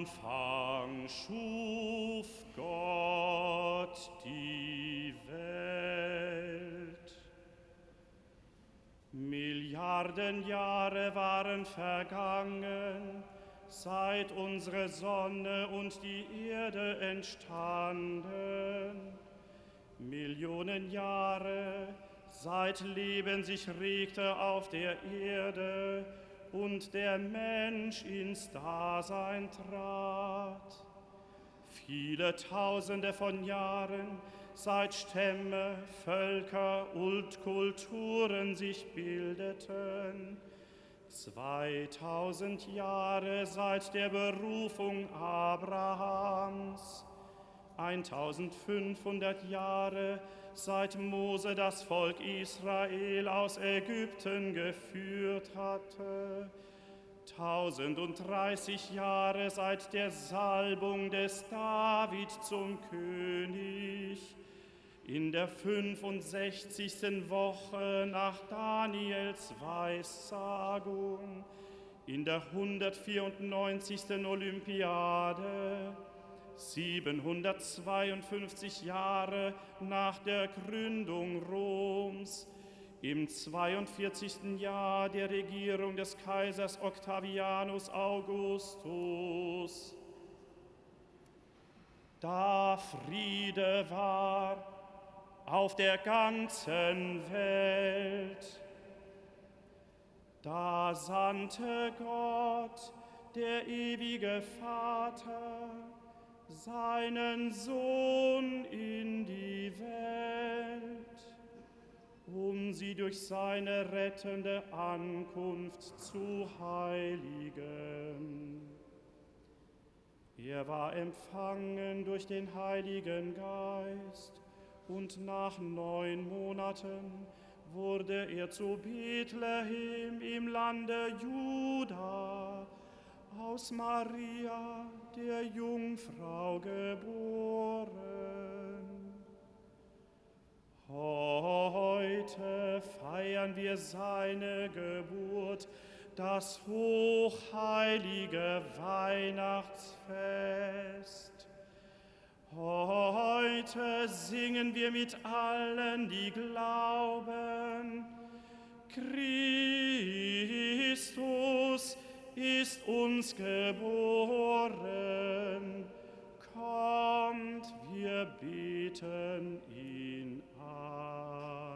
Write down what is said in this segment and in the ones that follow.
Anfang schuf Gott die Welt. Milliarden Jahre waren vergangen, seit unsere Sonne und die Erde entstanden. Millionen Jahre, seit Leben sich regte auf der Erde und der Mensch ins Dasein trat. Viele Tausende von Jahren, seit Stämme, Völker und Kulturen sich bildeten, 2000 Jahre seit der Berufung Abrahams, 1500 Jahre seit Mose das Volk Israel aus Ägypten geführt hatte, 1030 Jahre seit der Salbung des David zum König, in der 65. Woche nach Daniels Weissagung, in der 194. Olympiade, 752 Jahre nach der Gründung Roms, im 42. Jahr der Regierung des Kaisers Octavianus Augustus, da Friede war auf der ganzen Welt. Da sandte Gott, der ewige Vater, seinen Sohn in die Welt, um sie durch seine rettende Ankunft zu heiligen. Er war empfangen durch den Heiligen Geist und nach neun Monaten wurde er zu Bethlehem im Lande Juda aus Maria, der Jungfrau, geboren. Heute feiern wir seine Geburt, das hochheilige Weihnachtsfest. Heute singen wir mit allen, die glauben, Christus ist uns geboren. Kommt, wir beten ihn an.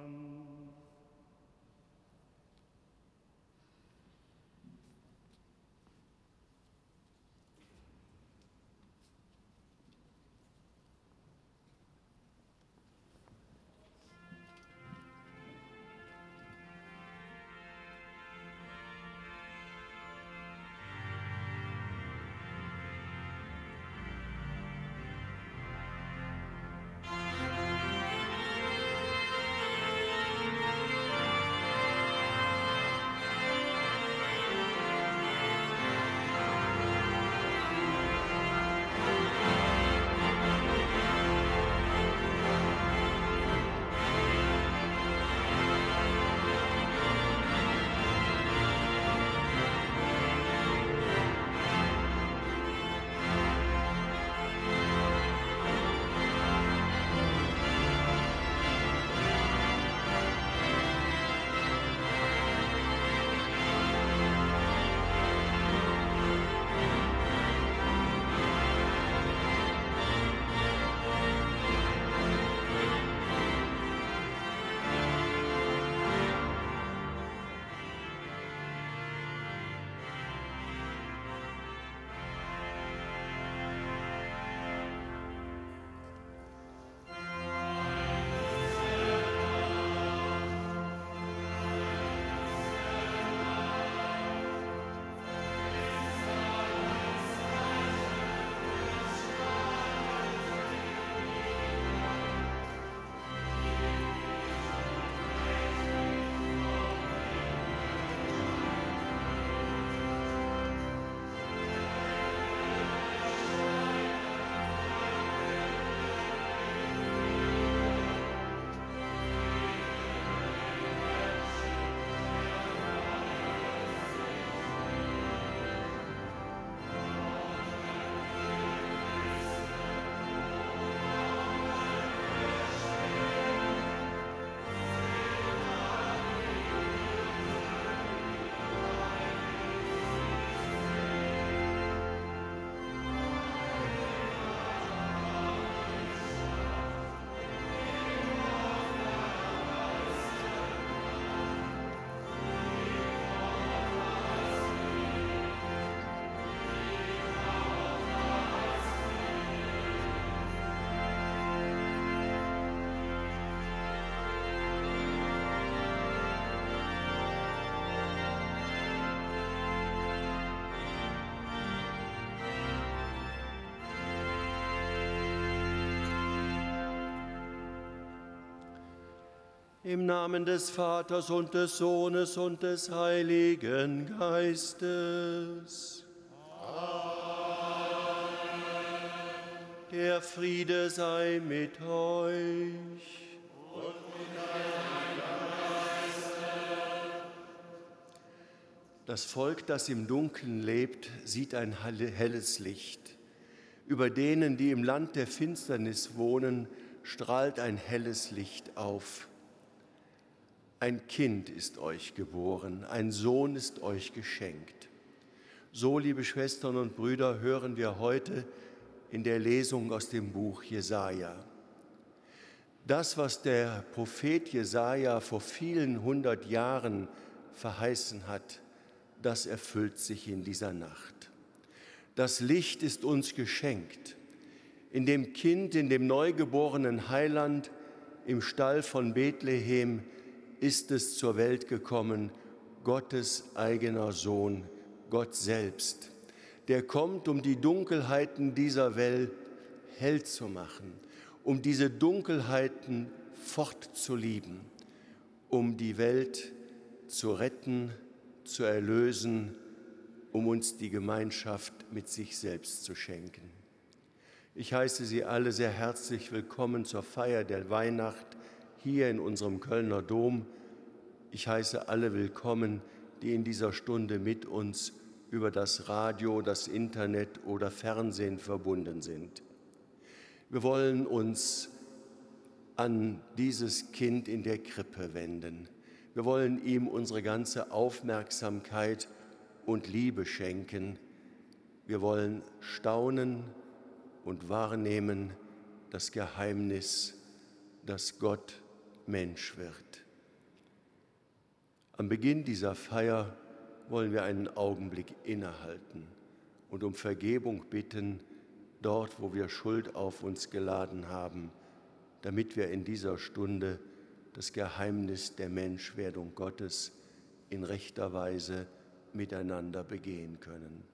Im Namen des Vaters und des Sohnes und des Heiligen Geistes. Amen. Der Friede sei mit euch. Und mit Geiste. Das Volk, das im Dunkeln lebt, sieht ein helles Licht. Über denen, die im Land der Finsternis wohnen, strahlt ein helles Licht auf. Ein Kind ist euch geboren, ein Sohn ist euch geschenkt. So, liebe Schwestern und Brüder, hören wir heute in der Lesung aus dem Buch Jesaja. Das, was der Prophet Jesaja vor vielen hundert Jahren verheißen hat, das erfüllt sich in dieser Nacht. Das Licht ist uns geschenkt. In dem Kind, in dem neugeborenen Heiland, im Stall von Bethlehem, ist es zur Welt gekommen, Gottes eigener Sohn, Gott selbst, der kommt, um die Dunkelheiten dieser Welt hell zu machen, um diese Dunkelheiten fortzulieben, um die Welt zu retten, zu erlösen, um uns die Gemeinschaft mit sich selbst zu schenken. Ich heiße Sie alle sehr herzlich willkommen zur Feier der Weihnacht hier in unserem Kölner Dom. Ich heiße alle willkommen, die in dieser Stunde mit uns über das Radio, das Internet oder Fernsehen verbunden sind. Wir wollen uns an dieses Kind in der Krippe wenden. Wir wollen ihm unsere ganze Aufmerksamkeit und Liebe schenken. Wir wollen staunen und wahrnehmen das Geheimnis, dass Gott Mensch wird. Am Beginn dieser Feier wollen wir einen Augenblick innehalten und um Vergebung bitten, dort, wo wir Schuld auf uns geladen haben, damit wir in dieser Stunde das Geheimnis der Menschwerdung Gottes in rechter Weise miteinander begehen können.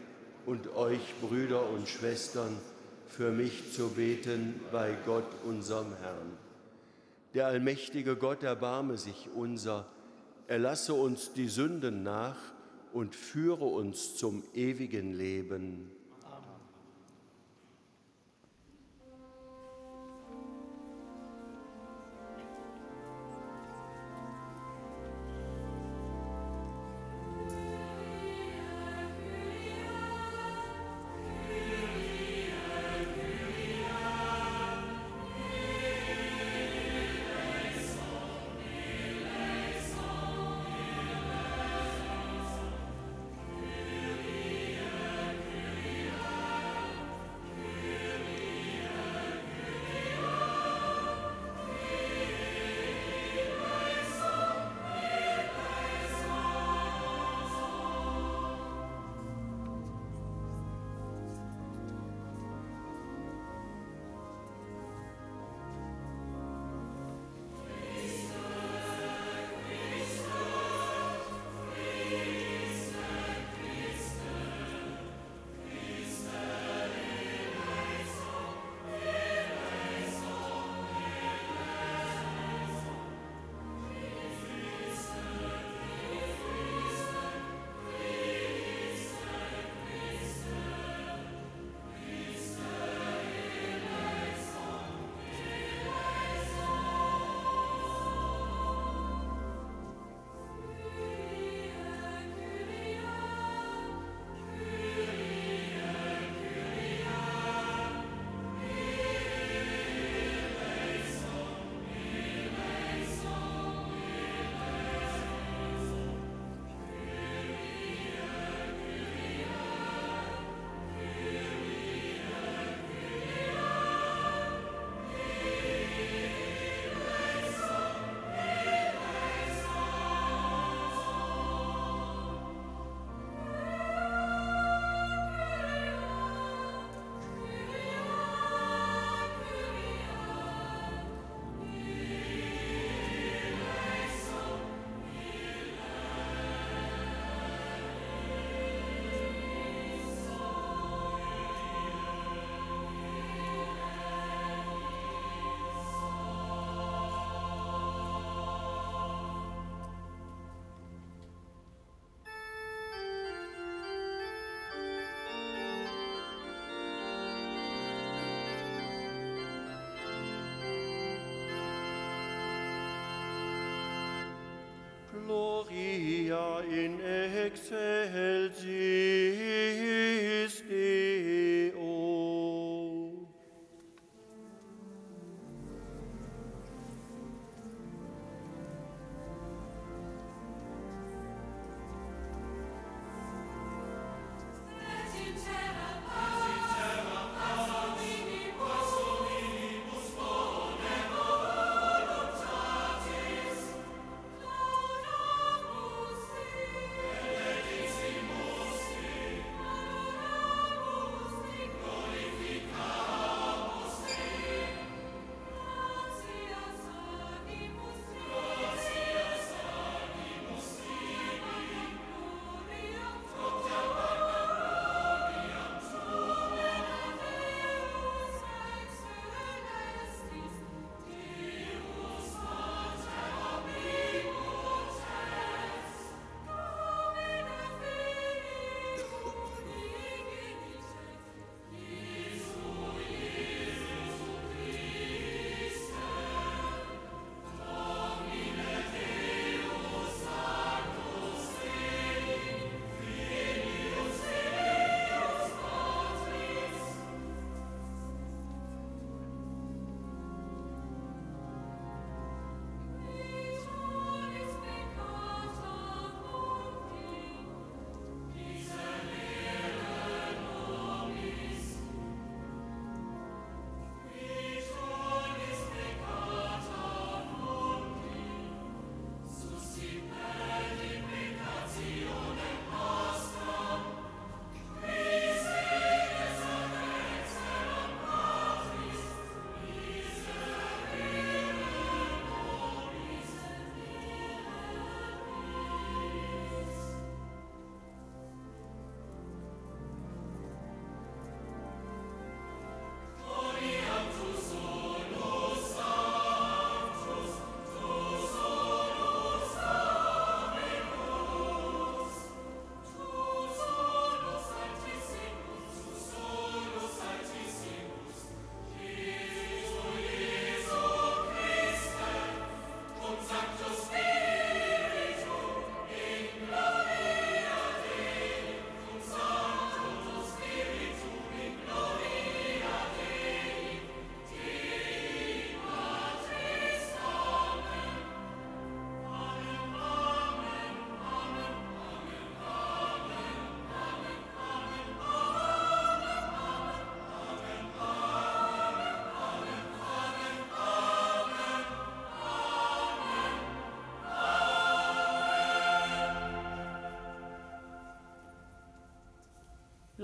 und euch Brüder und Schwestern für mich zu beten bei Gott unserem Herrn. Der allmächtige Gott erbarme sich unser, erlasse uns die Sünden nach und führe uns zum ewigen Leben.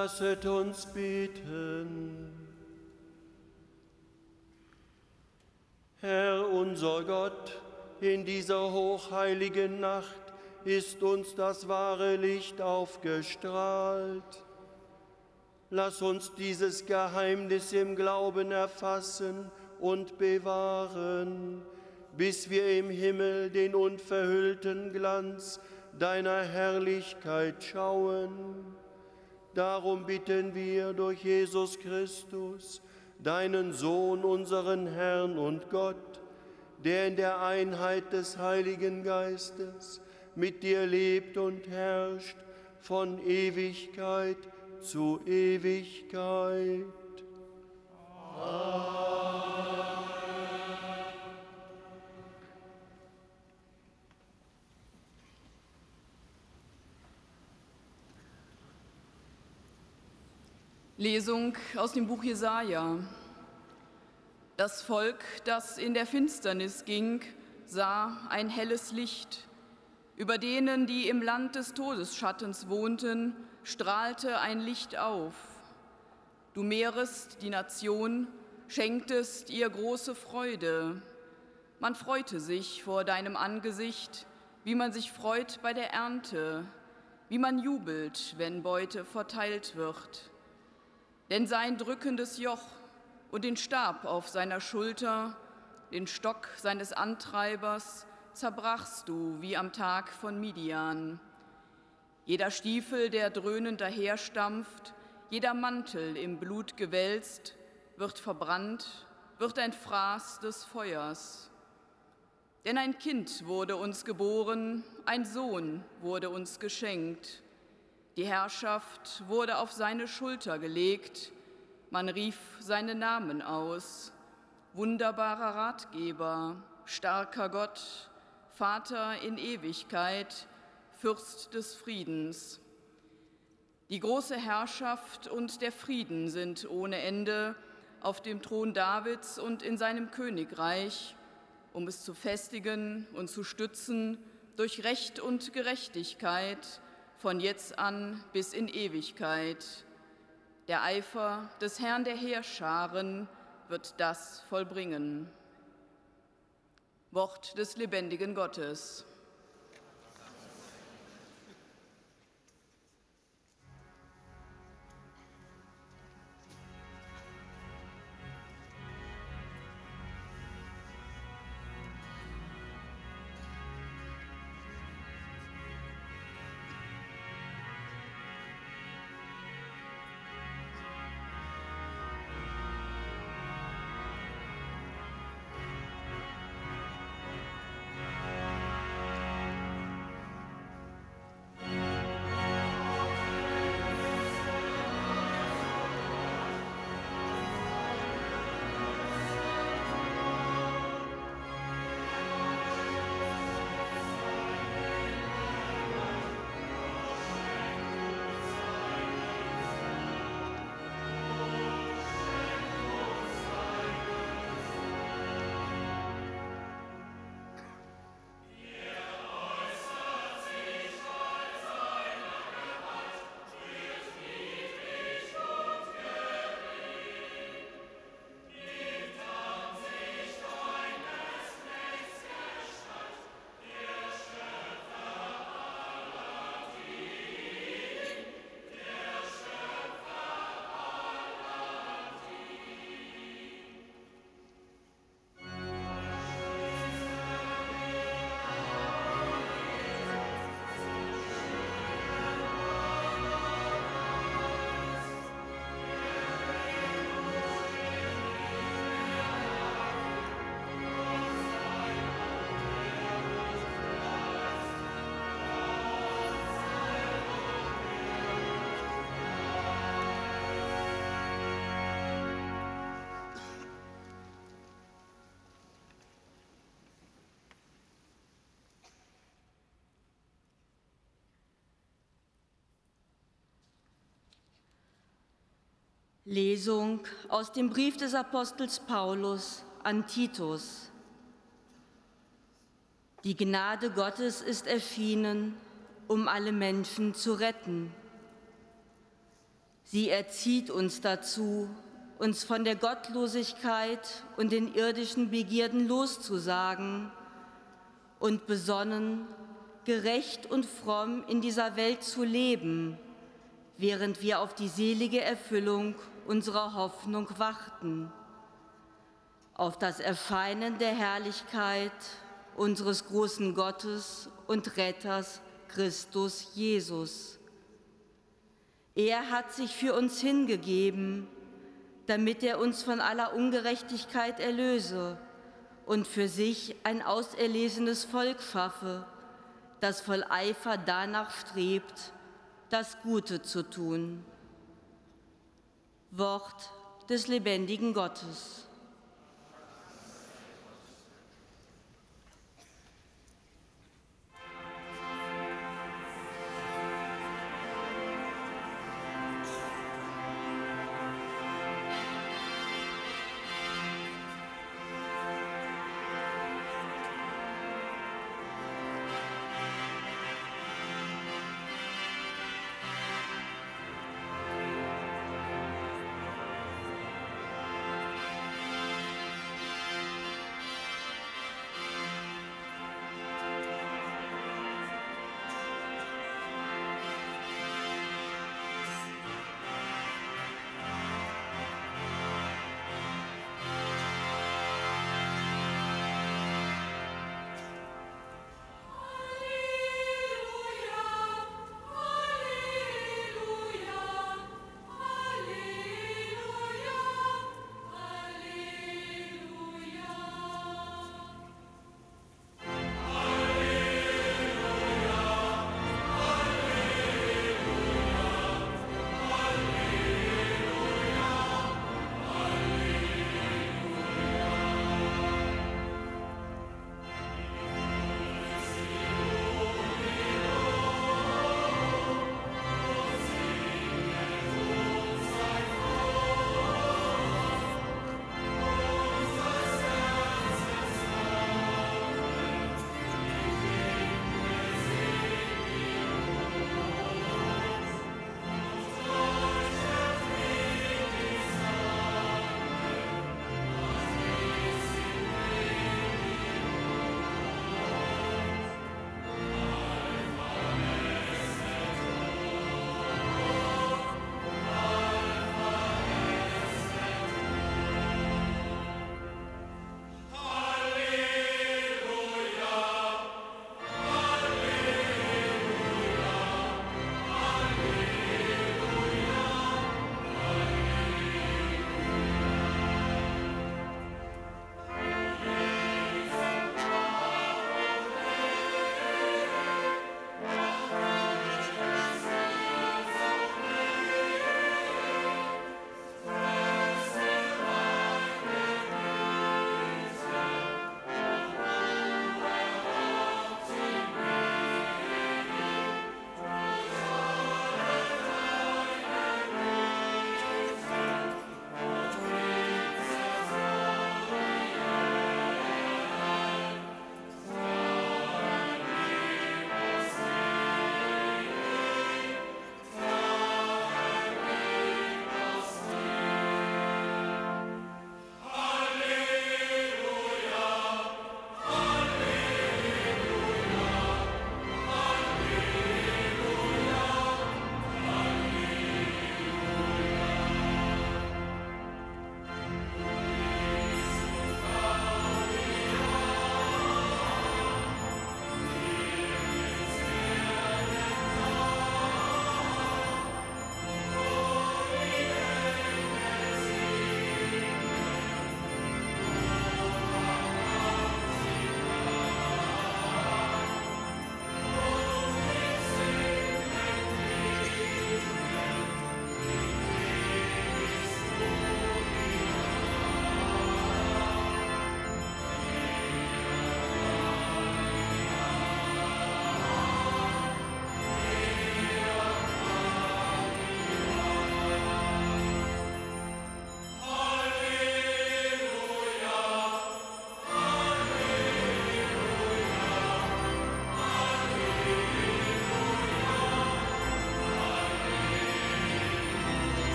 Lasset uns beten. Herr unser Gott, in dieser hochheiligen Nacht ist uns das wahre Licht aufgestrahlt. Lass uns dieses Geheimnis im Glauben erfassen und bewahren, bis wir im Himmel den unverhüllten Glanz deiner Herrlichkeit schauen Darum bitten wir durch Jesus Christus, deinen Sohn, unseren Herrn und Gott, der in der Einheit des Heiligen Geistes mit dir lebt und herrscht von Ewigkeit zu Ewigkeit. Amen. Lesung aus dem Buch Jesaja. Das Volk, das in der Finsternis ging, sah ein helles Licht. Über denen, die im Land des Todesschattens wohnten, strahlte ein Licht auf. Du mehrest die Nation, schenktest ihr große Freude. Man freute sich vor deinem Angesicht, wie man sich freut bei der Ernte, wie man jubelt, wenn Beute verteilt wird. Denn sein drückendes Joch und den Stab auf seiner Schulter, den Stock seines Antreibers, zerbrachst du wie am Tag von Midian. Jeder Stiefel, der dröhnend daherstampft, jeder Mantel im Blut gewälzt, wird verbrannt, wird ein Fraß des Feuers. Denn ein Kind wurde uns geboren, ein Sohn wurde uns geschenkt. Die Herrschaft wurde auf seine Schulter gelegt, man rief seinen Namen aus. Wunderbarer Ratgeber, starker Gott, Vater in Ewigkeit, Fürst des Friedens. Die große Herrschaft und der Frieden sind ohne Ende auf dem Thron Davids und in seinem Königreich, um es zu festigen und zu stützen durch Recht und Gerechtigkeit, von jetzt an bis in Ewigkeit. Der Eifer des Herrn der Heerscharen wird das vollbringen. Wort des lebendigen Gottes. Lesung aus dem Brief des Apostels Paulus an Titus. Die Gnade Gottes ist erschienen, um alle Menschen zu retten. Sie erzieht uns dazu, uns von der Gottlosigkeit und den irdischen Begierden loszusagen und besonnen, gerecht und fromm in dieser Welt zu leben, während wir auf die selige Erfüllung unserer Hoffnung warten, auf das Erscheinen der Herrlichkeit unseres großen Gottes und Retters Christus Jesus. Er hat sich für uns hingegeben, damit er uns von aller Ungerechtigkeit erlöse und für sich ein auserlesenes Volk schaffe, das voll Eifer danach strebt, das Gute zu tun. Wort des lebendigen Gottes.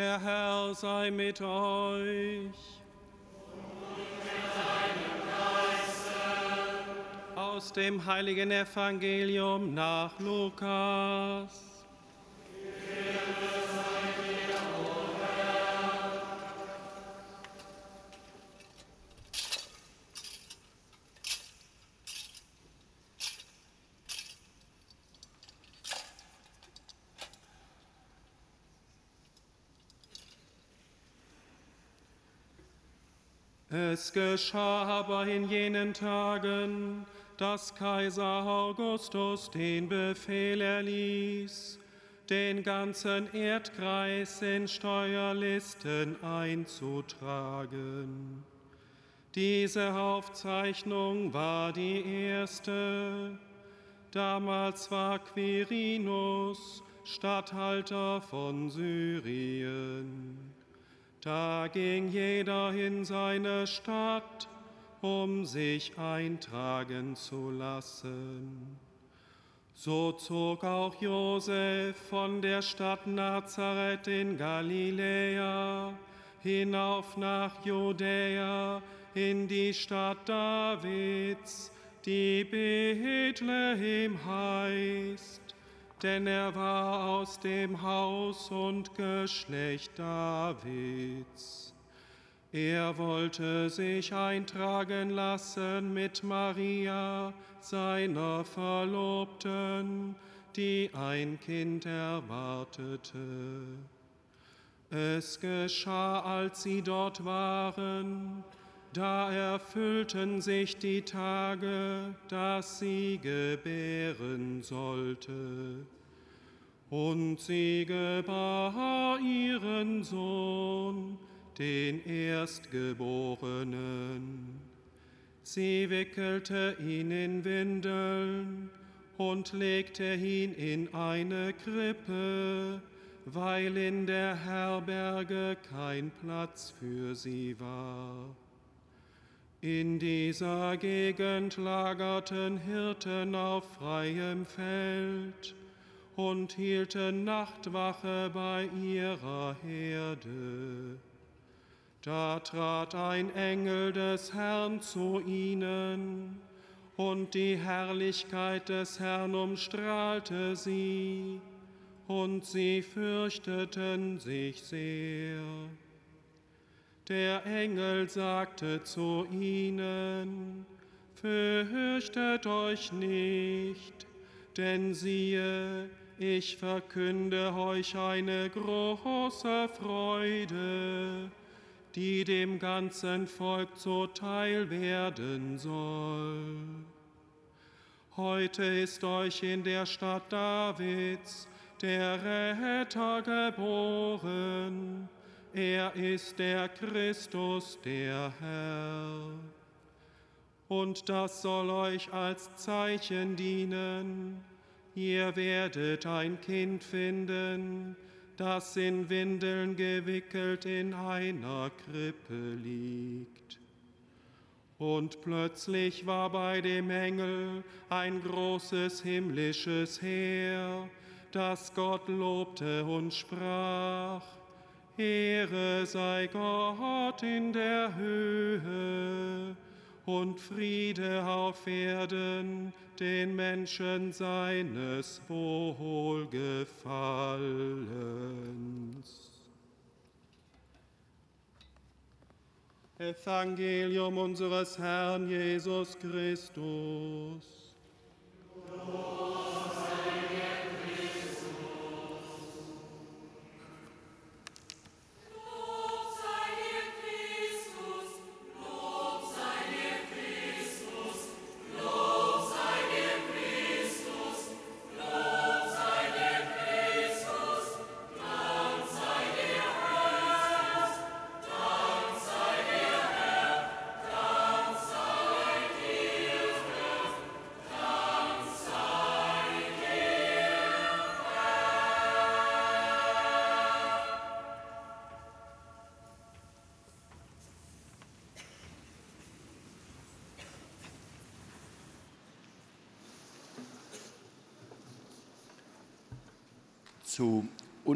Der Herr sei mit euch. Aus dem heiligen Evangelium nach Lukas. Es geschah aber in jenen Tagen, dass Kaiser Augustus den Befehl erließ, den ganzen Erdkreis in Steuerlisten einzutragen. Diese Aufzeichnung war die erste. Damals war Quirinus Statthalter von Syrien. Da ging jeder in seine Stadt, um sich eintragen zu lassen. So zog auch Josef von der Stadt Nazareth in Galiläa hinauf nach Judäa in die Stadt Davids, die Bethlehem heißt denn er war aus dem Haus und Geschlecht Davids. Er wollte sich eintragen lassen mit Maria, seiner Verlobten, die ein Kind erwartete. Es geschah, als sie dort waren, da erfüllten sich die Tage, dass sie gebären sollte. Und sie gebar ihren Sohn, den Erstgeborenen. Sie wickelte ihn in Windeln und legte ihn in eine Krippe, weil in der Herberge kein Platz für sie war. In dieser Gegend lagerten Hirten auf freiem Feld und hielten Nachtwache bei ihrer Herde. Da trat ein Engel des Herrn zu ihnen, und die Herrlichkeit des Herrn umstrahlte sie, und sie fürchteten sich sehr. Der Engel sagte zu ihnen, Fürchtet euch nicht, denn siehe, ich verkünde euch eine große Freude, die dem ganzen Volk zuteil werden soll. Heute ist euch in der Stadt Davids der Retter geboren, er ist der Christus, der Herr. Und das soll euch als Zeichen dienen. Ihr werdet ein Kind finden, das in Windeln gewickelt in einer Krippe liegt. Und plötzlich war bei dem Engel ein großes himmlisches Heer, das Gott lobte und sprach, Ehre sei Gott in der Höhe und Friede auf Erden den Menschen seines Wohlgefallens. Evangelium unseres Herrn Jesus Christus. Lord.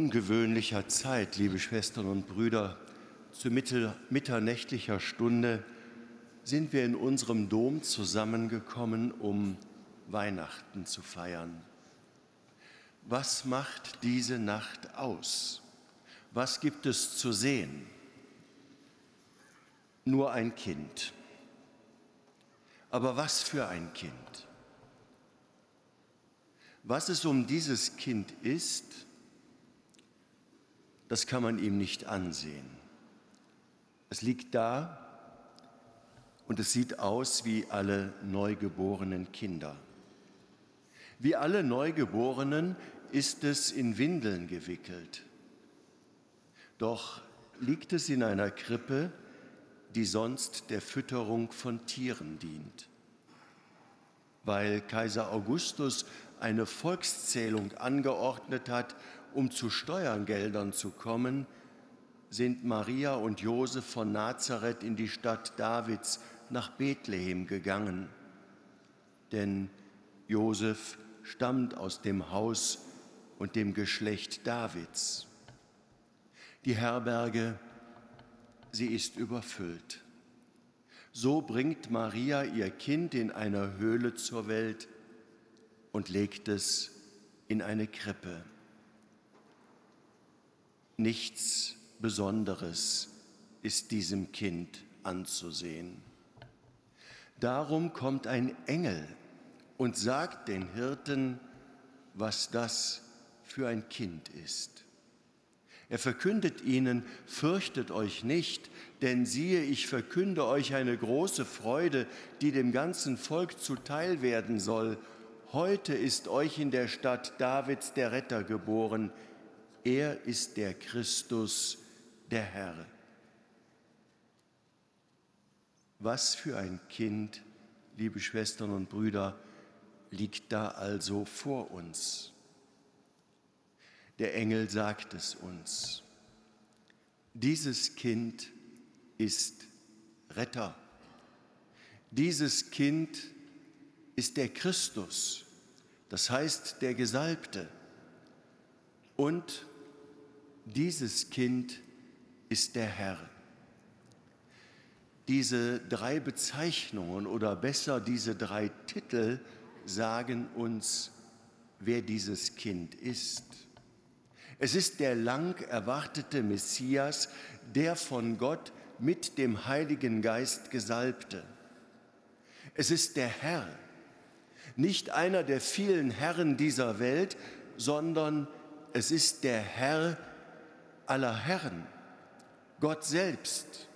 Ungewöhnlicher Zeit, liebe Schwestern und Brüder, zu mitternächtlicher Stunde sind wir in unserem Dom zusammengekommen, um Weihnachten zu feiern. Was macht diese Nacht aus? Was gibt es zu sehen? Nur ein Kind. Aber was für ein Kind? Was es um dieses Kind ist, das kann man ihm nicht ansehen. Es liegt da und es sieht aus wie alle neugeborenen Kinder. Wie alle Neugeborenen ist es in Windeln gewickelt. Doch liegt es in einer Krippe, die sonst der Fütterung von Tieren dient. Weil Kaiser Augustus eine Volkszählung angeordnet hat, um zu Steuergeldern zu kommen, sind Maria und Josef von Nazareth in die Stadt Davids nach Bethlehem gegangen. Denn Josef stammt aus dem Haus und dem Geschlecht Davids. Die Herberge, sie ist überfüllt. So bringt Maria ihr Kind in einer Höhle zur Welt und legt es in eine Krippe. Nichts Besonderes ist diesem Kind anzusehen. Darum kommt ein Engel und sagt den Hirten, was das für ein Kind ist. Er verkündet ihnen, fürchtet euch nicht, denn siehe, ich verkünde euch eine große Freude, die dem ganzen Volk zuteil werden soll. Heute ist euch in der Stadt Davids der Retter geboren. Er ist der Christus, der Herr. Was für ein Kind, liebe Schwestern und Brüder, liegt da also vor uns. Der Engel sagt es uns. Dieses Kind ist Retter. Dieses Kind ist der Christus, das heißt der Gesalbte. Und dieses Kind ist der Herr. Diese drei Bezeichnungen oder besser diese drei Titel sagen uns, wer dieses Kind ist. Es ist der lang erwartete Messias, der von Gott mit dem Heiligen Geist gesalbte. Es ist der Herr, nicht einer der vielen Herren dieser Welt, sondern es ist der Herr aller Herren, Gott selbst.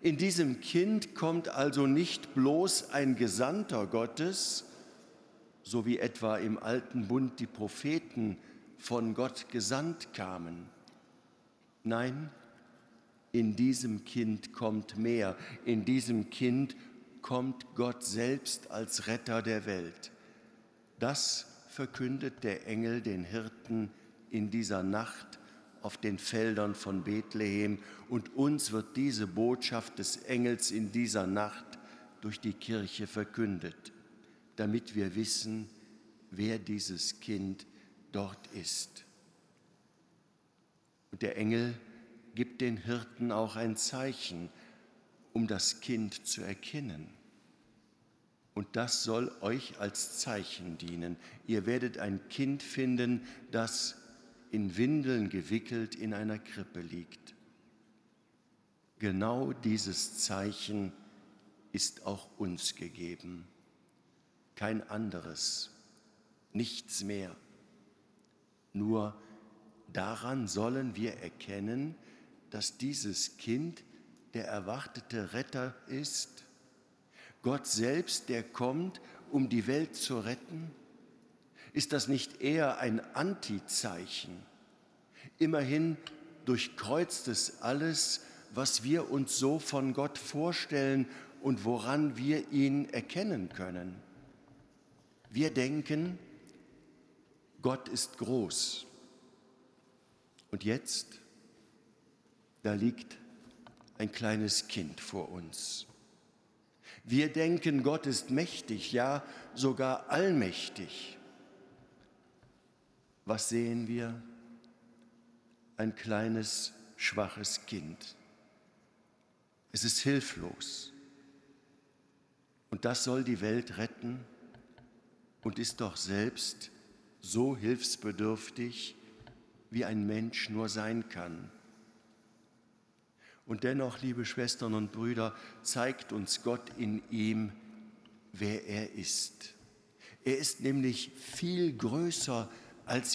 In diesem Kind kommt also nicht bloß ein Gesandter Gottes, so wie etwa im alten Bund die Propheten von Gott gesandt kamen. Nein, in diesem Kind kommt mehr. In diesem Kind kommt Gott selbst als Retter der Welt. Das verkündet der Engel den Hirten in dieser Nacht auf den Feldern von Bethlehem. Und uns wird diese Botschaft des Engels in dieser Nacht durch die Kirche verkündet, damit wir wissen, wer dieses Kind dort ist. Und der Engel gibt den Hirten auch ein Zeichen, um das Kind zu erkennen. Und das soll euch als Zeichen dienen. Ihr werdet ein Kind finden, das in Windeln gewickelt in einer Krippe liegt. Genau dieses Zeichen ist auch uns gegeben. Kein anderes, nichts mehr. Nur daran sollen wir erkennen, dass dieses Kind der erwartete Retter ist, Gott selbst, der kommt, um die Welt zu retten? Ist das nicht eher ein Antizeichen? Immerhin durchkreuzt es alles, was wir uns so von Gott vorstellen und woran wir ihn erkennen können. Wir denken, Gott ist groß. Und jetzt, da liegt ein kleines Kind vor uns. Wir denken, Gott ist mächtig, ja sogar allmächtig. Was sehen wir? ein kleines, schwaches Kind. Es ist hilflos. Und das soll die Welt retten und ist doch selbst so hilfsbedürftig, wie ein Mensch nur sein kann. Und dennoch, liebe Schwestern und Brüder, zeigt uns Gott in ihm, wer er ist. Er ist nämlich viel größer, als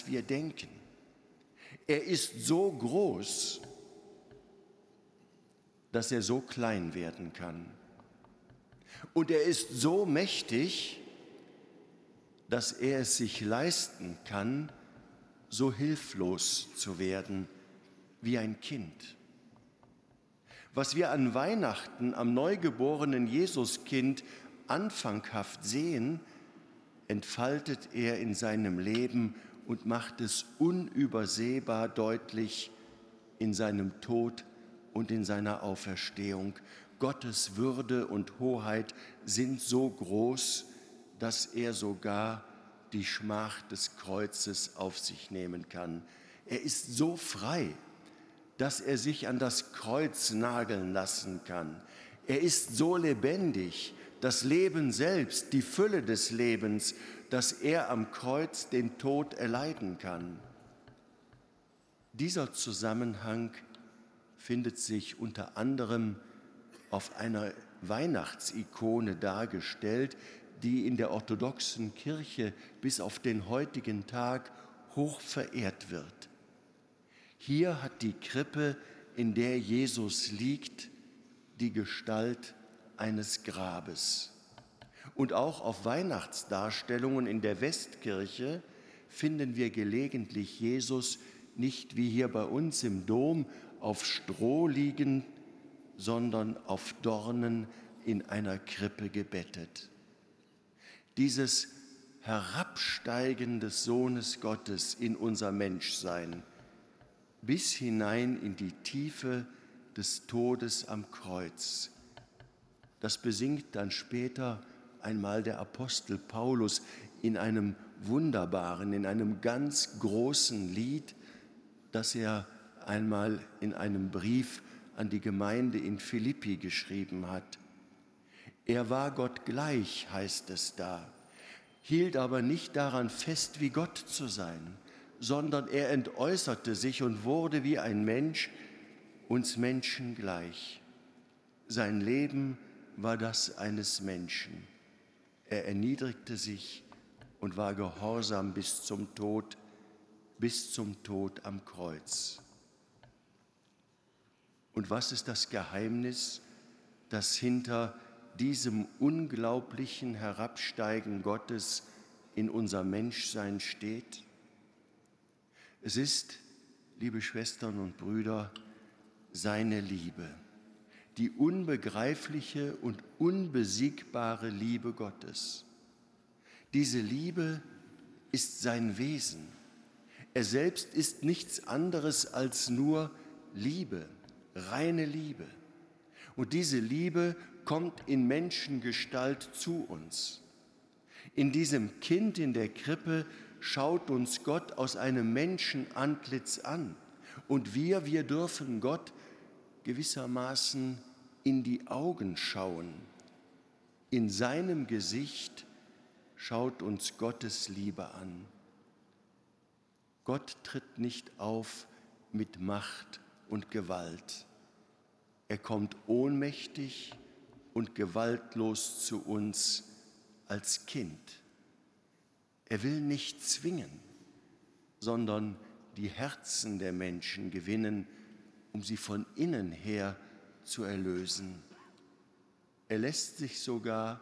wir denken. Er ist so groß, dass er so klein werden kann. Und er ist so mächtig, dass er es sich leisten kann, so hilflos zu werden wie ein Kind. Was wir an Weihnachten am neugeborenen Jesuskind anfanghaft sehen, entfaltet er in seinem Leben und macht es unübersehbar deutlich in seinem Tod und in seiner Auferstehung. Gottes Würde und Hoheit sind so groß, dass er sogar die Schmach des Kreuzes auf sich nehmen kann. Er ist so frei, dass er sich an das Kreuz nageln lassen kann. Er ist so lebendig, das Leben selbst, die Fülle des Lebens, dass er am Kreuz den Tod erleiden kann. Dieser Zusammenhang findet sich unter anderem auf einer Weihnachtsikone dargestellt, die in der orthodoxen Kirche bis auf den heutigen Tag hoch verehrt wird. Hier hat die Krippe, in der Jesus liegt, die Gestalt eines Grabes. Und auch auf Weihnachtsdarstellungen in der Westkirche finden wir gelegentlich Jesus nicht wie hier bei uns im Dom auf Stroh liegen, sondern auf Dornen in einer Krippe gebettet. Dieses Herabsteigen des Sohnes Gottes in unser Menschsein bis hinein in die Tiefe des Todes am Kreuz. Das besingt dann später einmal der Apostel Paulus in einem wunderbaren, in einem ganz großen Lied, das er einmal in einem Brief an die Gemeinde in Philippi geschrieben hat. Er war Gott gleich, heißt es da, hielt aber nicht daran fest, wie Gott zu sein, sondern er entäußerte sich und wurde wie ein Mensch, uns Menschen gleich. Sein Leben war das eines Menschen. Er erniedrigte sich und war gehorsam bis zum Tod, bis zum Tod am Kreuz. Und was ist das Geheimnis, das hinter diesem unglaublichen Herabsteigen Gottes in unser Menschsein steht? Es ist, liebe Schwestern und Brüder, seine Liebe, die unbegreifliche und unbesiegbare Liebe Gottes. Diese Liebe ist sein Wesen. Er selbst ist nichts anderes als nur Liebe, reine Liebe. Und diese Liebe kommt in Menschengestalt zu uns. In diesem Kind in der Krippe schaut uns Gott aus einem Menschenantlitz an. Und wir, wir dürfen Gott gewissermaßen in die Augen schauen. In seinem Gesicht schaut uns Gottes Liebe an. Gott tritt nicht auf mit Macht und Gewalt. Er kommt ohnmächtig und gewaltlos zu uns als Kind. Er will nicht zwingen, sondern die Herzen der Menschen gewinnen, um sie von innen her zu erlösen. Er lässt sich sogar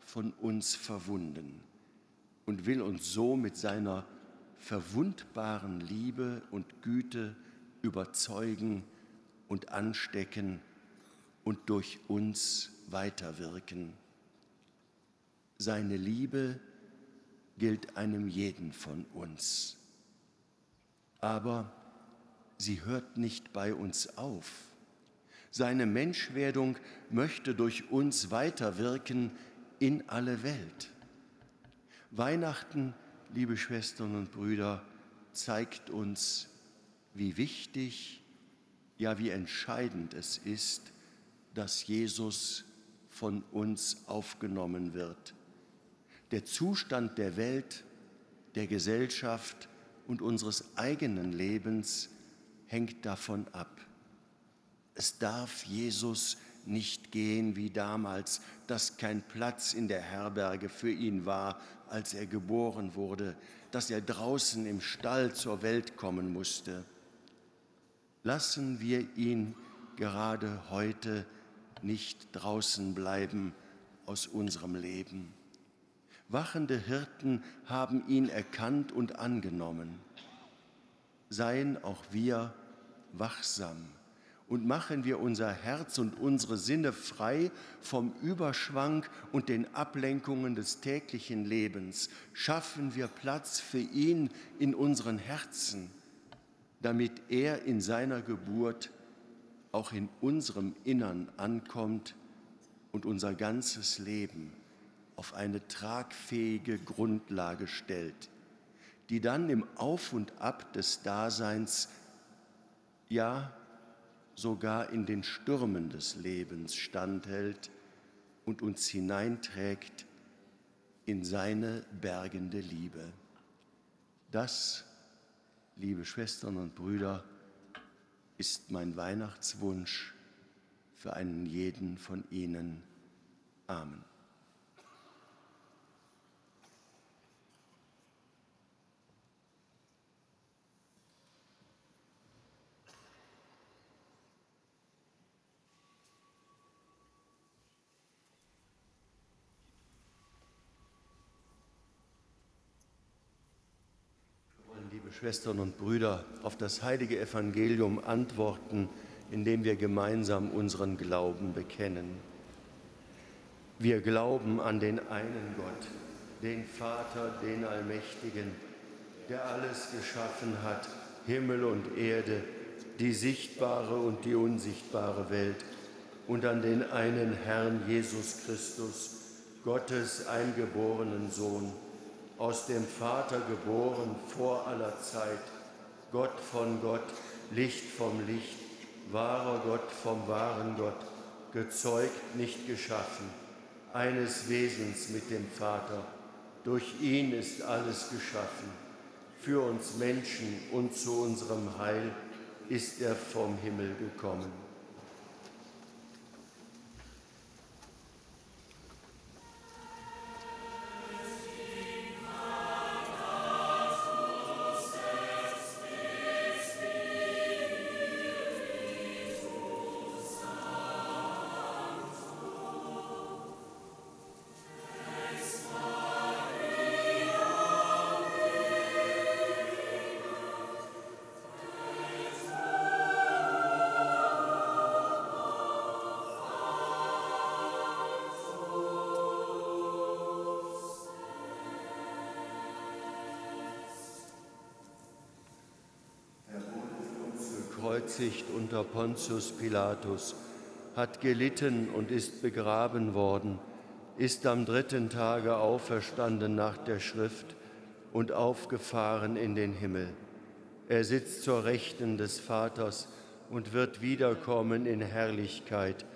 von uns verwunden und will uns so mit seiner verwundbaren Liebe und Güte überzeugen und anstecken und durch uns weiterwirken. Seine Liebe gilt einem jeden von uns. Aber sie hört nicht bei uns auf. Seine Menschwerdung möchte durch uns weiterwirken in alle Welt. Weihnachten, liebe Schwestern und Brüder, zeigt uns, wie wichtig, ja wie entscheidend es ist, dass Jesus von uns aufgenommen wird. Der Zustand der Welt, der Gesellschaft und unseres eigenen Lebens hängt davon ab. Es darf Jesus nicht gehen wie damals, dass kein Platz in der Herberge für ihn war, als er geboren wurde, dass er draußen im Stall zur Welt kommen musste. Lassen wir ihn gerade heute nicht draußen bleiben aus unserem Leben. Wachende Hirten haben ihn erkannt und angenommen. Seien auch wir wachsam und machen wir unser Herz und unsere Sinne frei vom Überschwang und den Ablenkungen des täglichen Lebens. Schaffen wir Platz für ihn in unseren Herzen, damit er in seiner Geburt auch in unserem Innern ankommt und unser ganzes Leben auf eine tragfähige Grundlage stellt, die dann im Auf und Ab des Daseins, ja sogar in den Stürmen des Lebens standhält und uns hineinträgt in seine bergende Liebe. Das, liebe Schwestern und Brüder, ist mein Weihnachtswunsch für einen jeden von Ihnen. Amen. Schwestern und Brüder, auf das heilige Evangelium antworten, indem wir gemeinsam unseren Glauben bekennen. Wir glauben an den einen Gott, den Vater, den Allmächtigen, der alles geschaffen hat, Himmel und Erde, die sichtbare und die unsichtbare Welt, und an den einen Herrn Jesus Christus, Gottes eingeborenen Sohn, aus dem Vater geboren vor aller Zeit, Gott von Gott, Licht vom Licht, wahrer Gott vom wahren Gott, gezeugt, nicht geschaffen, eines Wesens mit dem Vater. Durch ihn ist alles geschaffen. Für uns Menschen und zu unserem Heil ist er vom Himmel gekommen. Gekreuzigt unter Pontius Pilatus, hat gelitten und ist begraben worden, ist am dritten Tage auferstanden nach der Schrift und aufgefahren in den Himmel. Er sitzt zur Rechten des Vaters und wird wiederkommen in Herrlichkeit,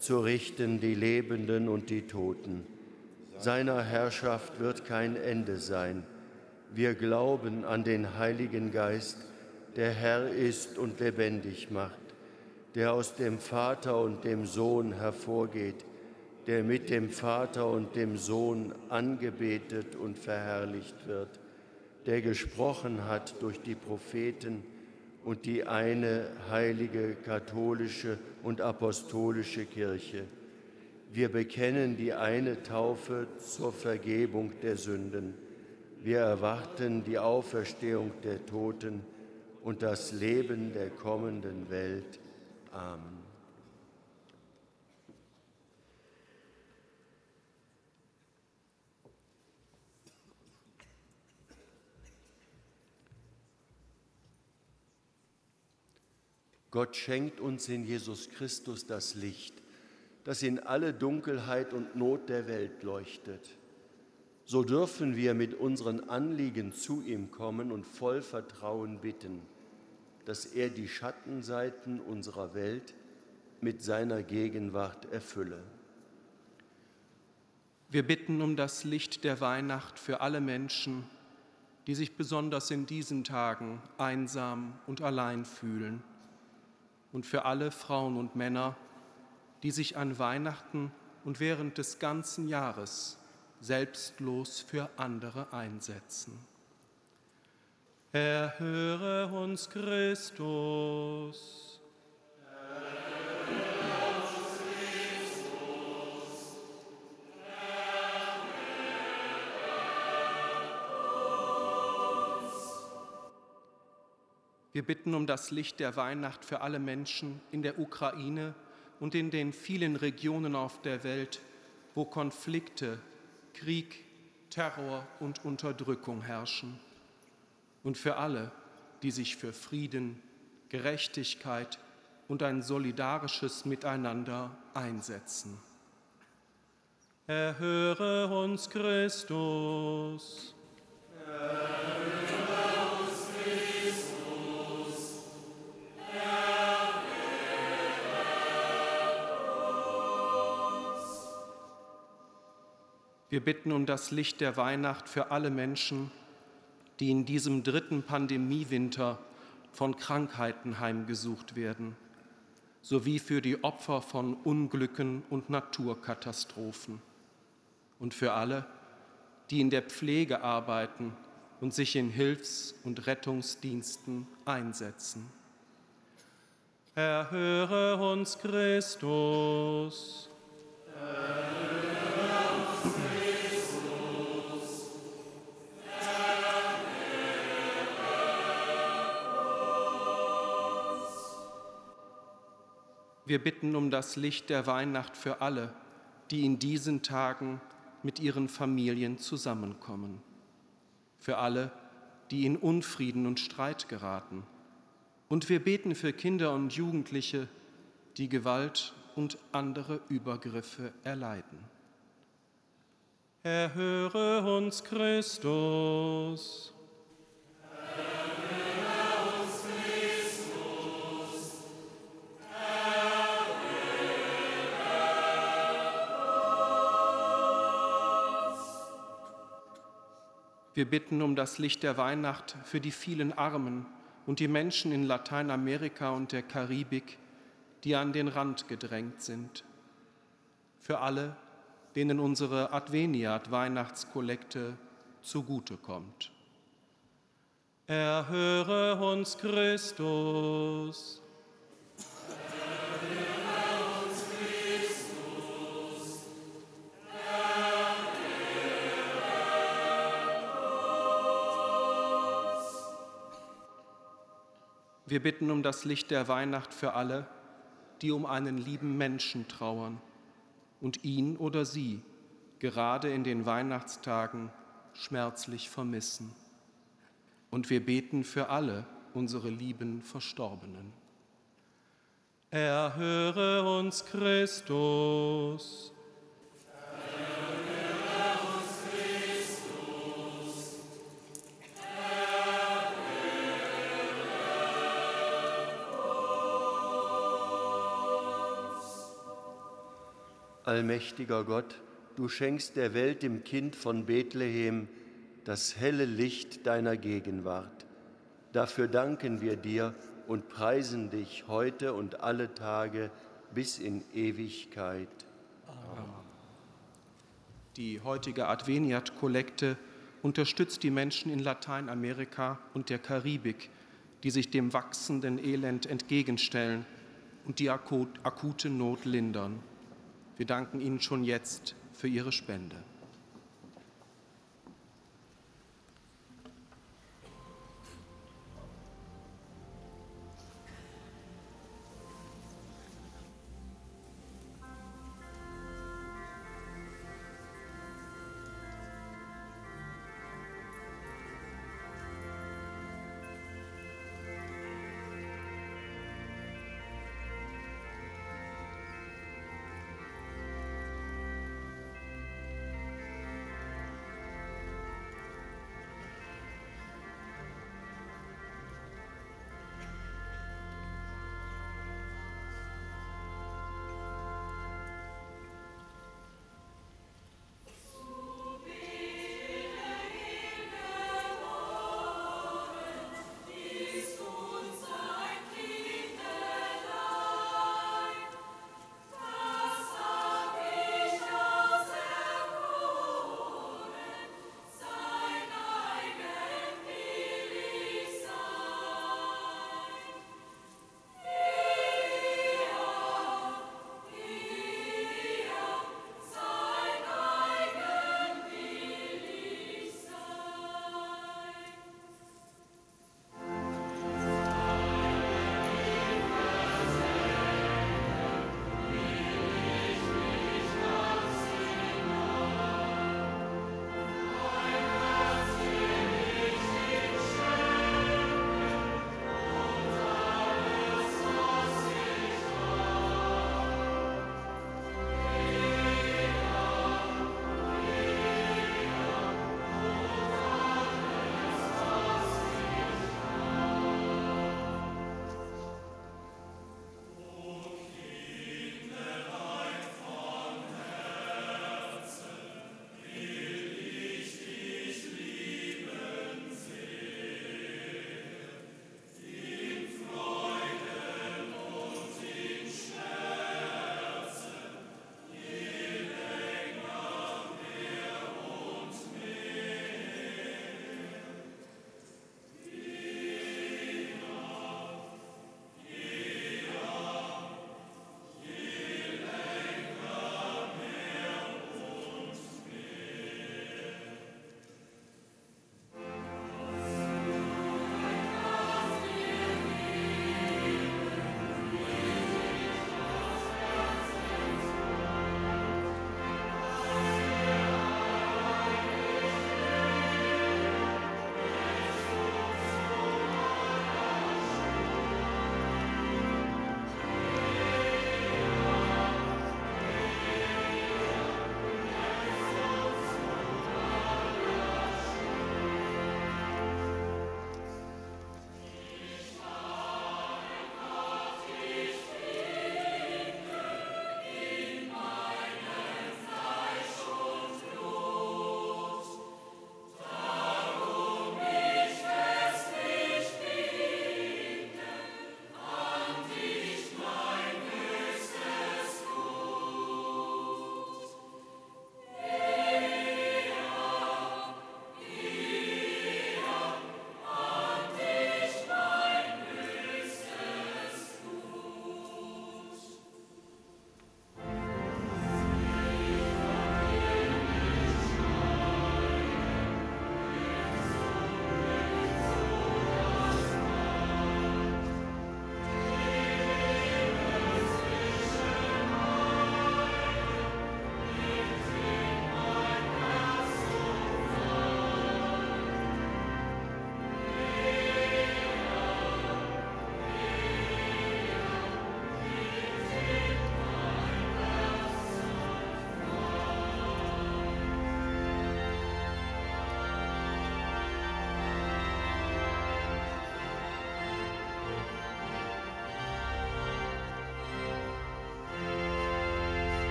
zu richten die Lebenden und die Toten. Seiner Herrschaft wird kein Ende sein. Wir glauben an den Heiligen Geist, der Herr ist und lebendig macht, der aus dem Vater und dem Sohn hervorgeht, der mit dem Vater und dem Sohn angebetet und verherrlicht wird, der gesprochen hat durch die Propheten und die eine heilige katholische und apostolische Kirche. Wir bekennen die eine Taufe zur Vergebung der Sünden. Wir erwarten die Auferstehung der Toten und das Leben der kommenden Welt. Amen. Gott schenkt uns in Jesus Christus das Licht, das in alle Dunkelheit und Not der Welt leuchtet. So dürfen wir mit unseren Anliegen zu ihm kommen und voll Vertrauen bitten. Dass er die Schattenseiten unserer Welt mit seiner Gegenwart erfülle. Wir bitten um das Licht der Weihnacht für alle Menschen, die sich besonders in diesen Tagen einsam und allein fühlen und für alle Frauen und Männer, die sich an Weihnachten und während des ganzen Jahres selbstlos für andere einsetzen. Erhöre uns Christus. Wir bitten um das Licht der Weihnacht für alle Menschen in der Ukraine und in den vielen Regionen auf der Welt, wo Konflikte, Krieg, Terror und Unterdrückung herrschen. Und für alle, die sich für Frieden, Gerechtigkeit und ein solidarisches Miteinander einsetzen. Erhöre uns Christus. Wir bitten um das Licht der Weihnacht für alle Menschen, die in diesem dritten Pandemiewinter von Krankheiten heimgesucht werden, sowie für die Opfer von Unglücken und Naturkatastrophen und für alle, die in der Pflege arbeiten und sich in Hilfs- und Rettungsdiensten einsetzen. Erhöre uns Christus. Erhöre Wir bitten um das Licht der Weihnacht für alle, die in diesen Tagen mit ihren Familien zusammenkommen. Für alle, die in Unfrieden und Streit geraten. Und wir beten für Kinder und Jugendliche, die Gewalt und andere Übergriffe erleiden. Erhöre uns Christus. Wir bitten um das Licht der Weihnacht für die vielen Armen und die Menschen in Lateinamerika und der Karibik, die an den Rand gedrängt sind. Für alle, denen unsere Adveniat-Weihnachtskollekte zugutekommt. Erhöre uns Christus. Wir bitten um das Licht der Weihnacht für alle, die um einen lieben Menschen trauern und ihn oder sie gerade in den Weihnachtstagen schmerzlich vermissen. Und wir beten für alle unsere lieben Verstorbenen. Erhöre uns Christus. Allmächtiger Gott, du schenkst der Welt im Kind von Bethlehem das helle Licht deiner Gegenwart. Dafür danken wir dir und preisen dich heute und alle Tage bis in Ewigkeit. Amen. Die heutige Adveniat-Kollekte unterstützt die Menschen in Lateinamerika und der Karibik, die sich dem wachsenden Elend entgegenstellen und die akute Not lindern. Wir danken Ihnen schon jetzt für Ihre Spende.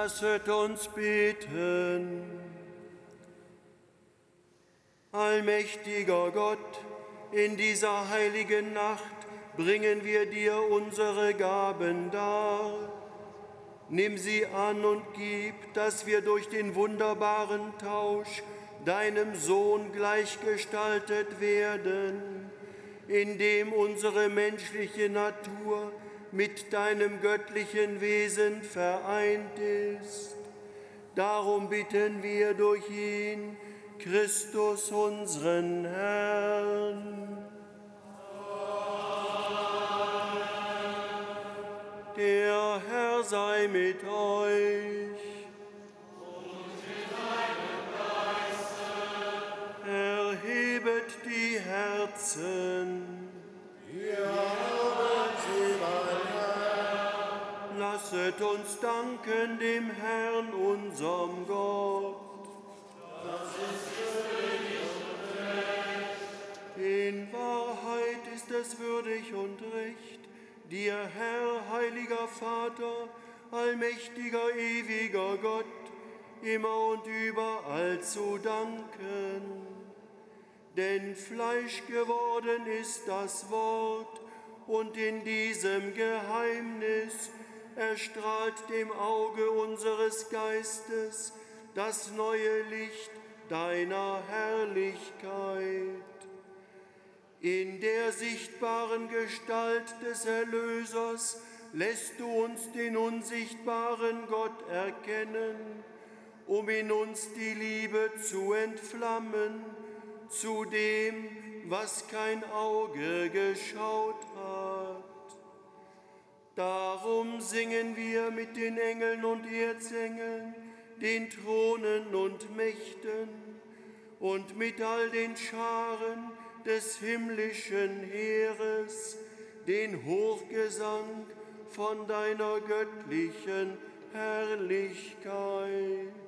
Lasset uns beten. Allmächtiger Gott, in dieser heiligen Nacht bringen wir dir unsere Gaben dar. Nimm sie an und gib, dass wir durch den wunderbaren Tausch deinem Sohn gleichgestaltet werden, indem unsere menschliche Natur mit deinem göttlichen Wesen vereint ist. Darum bitten wir durch ihn, Christus unseren Herrn. Der Herr sei mit euch. Erhebet die Herzen. Lasset uns danken dem Herrn, unserem Gott. In Wahrheit ist es würdig und recht, dir, Herr, heiliger Vater, allmächtiger, ewiger Gott, immer und überall zu danken. Denn Fleisch geworden ist das Wort, und in diesem Geheimnis erstrahlt dem Auge unseres Geistes das neue Licht deiner Herrlichkeit. In der sichtbaren Gestalt des Erlösers lässt du uns den unsichtbaren Gott erkennen, um in uns die Liebe zu entflammen zu dem, was kein Auge geschaut hat. Darum singen wir mit den Engeln und Erzengeln, den Thronen und Mächten und mit all den Scharen des himmlischen Heeres den Hochgesang von deiner göttlichen Herrlichkeit.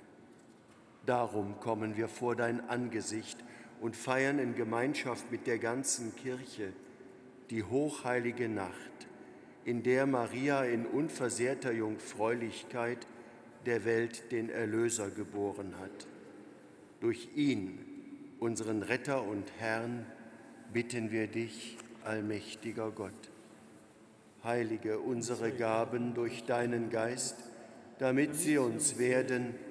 Darum kommen wir vor dein Angesicht und feiern in Gemeinschaft mit der ganzen Kirche die hochheilige Nacht, in der Maria in unversehrter Jungfräulichkeit der Welt den Erlöser geboren hat. Durch ihn, unseren Retter und Herrn, bitten wir dich, allmächtiger Gott. Heilige unsere Gaben durch deinen Geist, damit sie uns werden,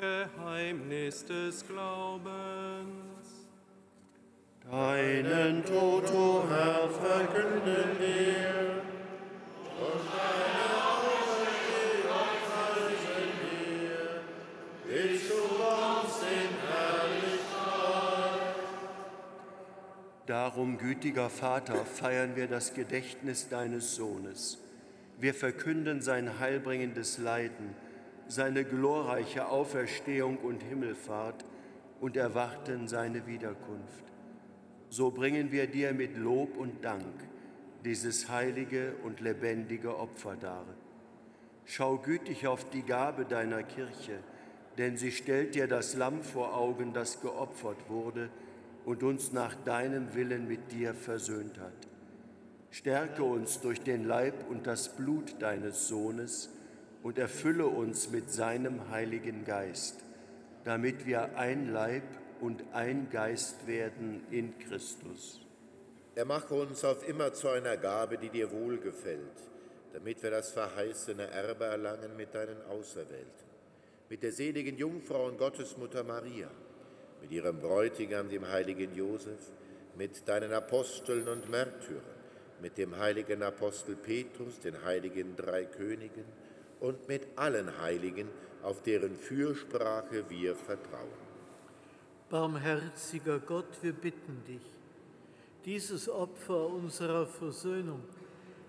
Geheimnis des Glaubens. Deinen Tod, o Herr, verkünden wir. Und deine Auferstehung preisen wir, bis du kommst in Herrlichkeit. Darum, gütiger Vater, feiern wir das Gedächtnis deines Sohnes. Wir verkünden sein heilbringendes Leiden seine glorreiche Auferstehung und Himmelfahrt und erwarten seine Wiederkunft. So bringen wir dir mit Lob und Dank dieses heilige und lebendige Opfer dar. Schau gütig auf die Gabe deiner Kirche, denn sie stellt dir das Lamm vor Augen, das geopfert wurde und uns nach deinem Willen mit dir versöhnt hat. Stärke uns durch den Leib und das Blut deines Sohnes, und erfülle uns mit seinem Heiligen Geist, damit wir ein Leib und ein Geist werden in Christus. Er mache uns auf immer zu einer Gabe, die dir wohlgefällt, damit wir das verheißene Erbe erlangen mit deinen Auserwählten, mit der seligen Jungfrau und Gottesmutter Maria, mit ihrem Bräutigam, dem heiligen Josef, mit deinen Aposteln und Märtyrern, mit dem heiligen Apostel Petrus, den heiligen drei Königen, und mit allen Heiligen, auf deren Fürsprache wir vertrauen. Barmherziger Gott, wir bitten dich, dieses Opfer unserer Versöhnung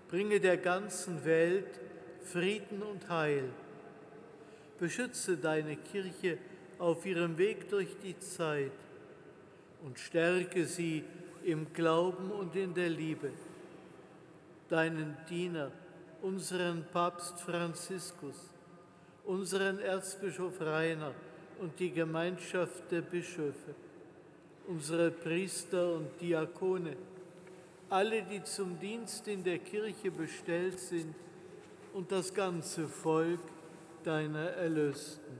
bringe der ganzen Welt Frieden und Heil. Beschütze deine Kirche auf ihrem Weg durch die Zeit und stärke sie im Glauben und in der Liebe. Deinen Diener, unseren Papst Franziskus, unseren Erzbischof Rainer und die Gemeinschaft der Bischöfe, unsere Priester und Diakone, alle, die zum Dienst in der Kirche bestellt sind und das ganze Volk deiner Erlösten.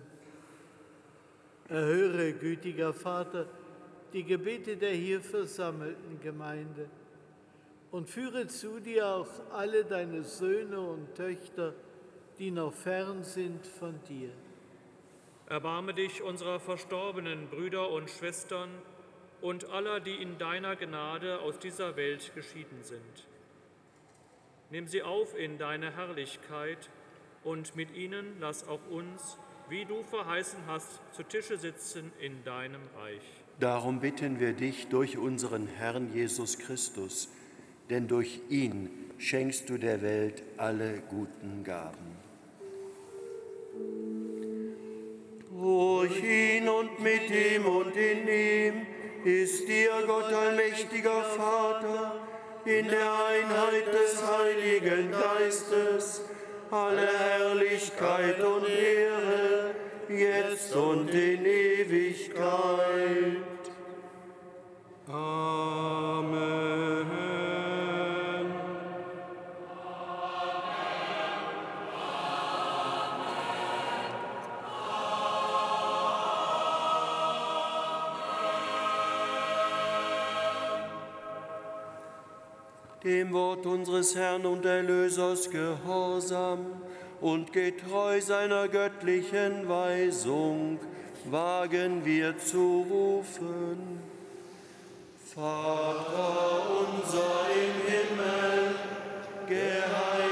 Erhöre, gütiger Vater, die Gebete der hier versammelten Gemeinde und führe zu dir auch alle deine Söhne und Töchter, die noch fern sind von dir. Erbarme dich unserer verstorbenen Brüder und Schwestern und aller, die in deiner Gnade aus dieser Welt geschieden sind. Nimm sie auf in deine Herrlichkeit und mit ihnen lass auch uns, wie du verheißen hast, zu Tische sitzen in deinem Reich. Darum bitten wir dich durch unseren Herrn Jesus Christus, denn durch ihn schenkst du der Welt alle guten Gaben. Durch ihn und mit ihm und in ihm ist dir Gott allmächtiger Vater, in der Einheit des Heiligen Geistes, alle Herrlichkeit und Ehre, jetzt und in Ewigkeit. Amen. Dem Wort unseres Herrn und Erlösers gehorsam und getreu seiner göttlichen Weisung, wagen wir zu rufen. Vater unser im Himmel, geheiligt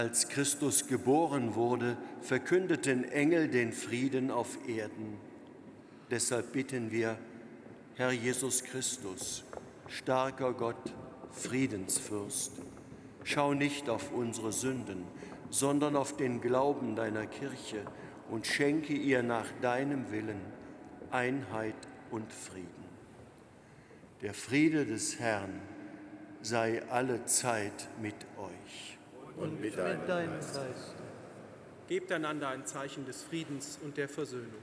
Als Christus geboren wurde, verkündeten Engel den Frieden auf Erden. Deshalb bitten wir, Herr Jesus Christus, starker Gott, Friedensfürst, schau nicht auf unsere Sünden, sondern auf den Glauben deiner Kirche und schenke ihr nach deinem Willen Einheit und Frieden. Der Friede des Herrn sei alle Zeit mit euch. Und mit deinem. Geist. Gebt einander ein Zeichen des Friedens und der Versöhnung.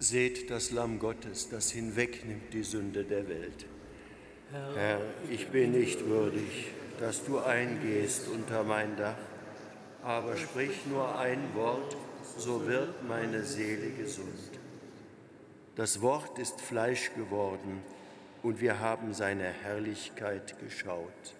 Seht das Lamm Gottes, das hinwegnimmt die Sünde der Welt. Herr, ich bin nicht würdig, dass du eingehst unter mein Dach, aber sprich nur ein Wort, so wird meine Seele gesund. Das Wort ist Fleisch geworden und wir haben seine Herrlichkeit geschaut.